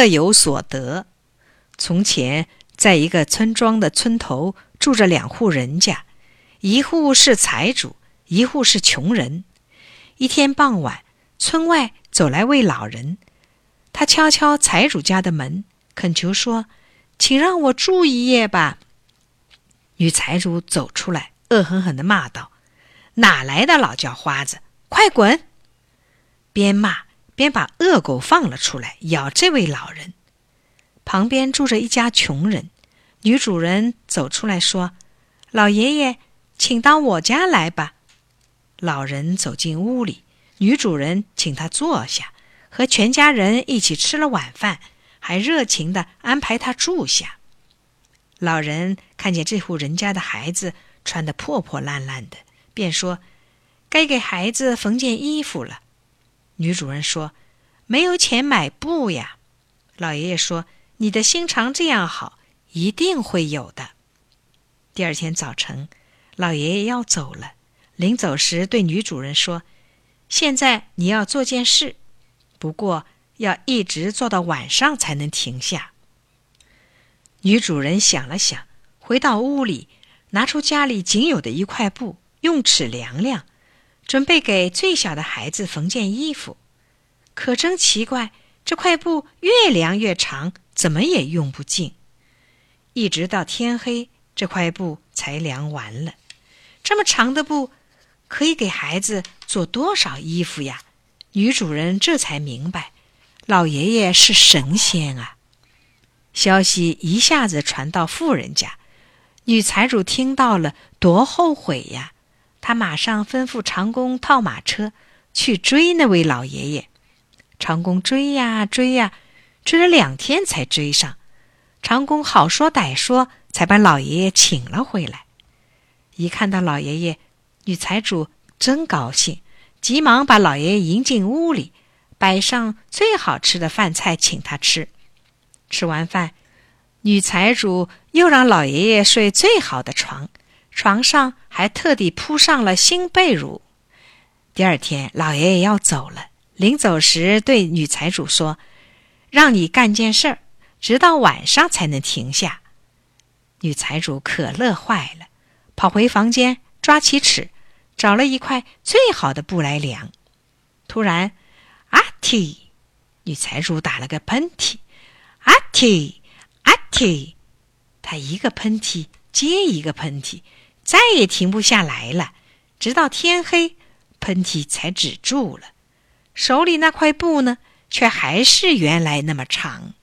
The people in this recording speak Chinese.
各有所得。从前，在一个村庄的村头住着两户人家，一户是财主，一户是穷人。一天傍晚，村外走来位老人，他敲敲财主家的门，恳求说：“请让我住一夜吧。”女财主走出来，恶狠狠地骂道：“哪来的老叫花子，快滚！”边骂便把恶狗放了出来，咬这位老人。旁边住着一家穷人，女主人走出来说：“老爷爷，请到我家来吧。”老人走进屋里，女主人请他坐下，和全家人一起吃了晚饭，还热情地安排他住下。老人看见这户人家的孩子穿得破破烂烂的，便说：“该给孩子缝件衣服了。”女主人说：“没有钱买布呀。”老爷爷说。你的心肠这样好，一定会有的。第二天早晨，老爷爷要走了，临走时对女主人说：“现在你要做件事，不过要一直做到晚上才能停下。”女主人想了想，回到屋里，拿出家里仅有的一块布，用尺量量，准备给最小的孩子缝件衣服。可真奇怪，这块布越量越长。怎么也用不尽，一直到天黑，这块布才量完了。这么长的布，可以给孩子做多少衣服呀？女主人这才明白，老爷爷是神仙啊！消息一下子传到富人家，女财主听到了，多后悔呀！他马上吩咐长工套马车去追那位老爷爷。长工追呀追呀。追了两天才追上，长工好说歹说，才把老爷爷请了回来。一看到老爷爷，女财主真高兴，急忙把老爷爷迎进屋里，摆上最好吃的饭菜请他吃。吃完饭，女财主又让老爷爷睡最好的床，床上还特地铺上了新被褥。第二天，老爷爷要走了，临走时对女财主说。让你干件事儿，直到晚上才能停下。女财主可乐坏了，跑回房间，抓起尺，找了一块最好的布来量。突然，阿嚏！女财主打了个喷嚏，阿嚏，阿嚏！她一个喷嚏接一个喷嚏，再也停不下来了，直到天黑，喷嚏才止住了。手里那块布呢？却还是原来那么长。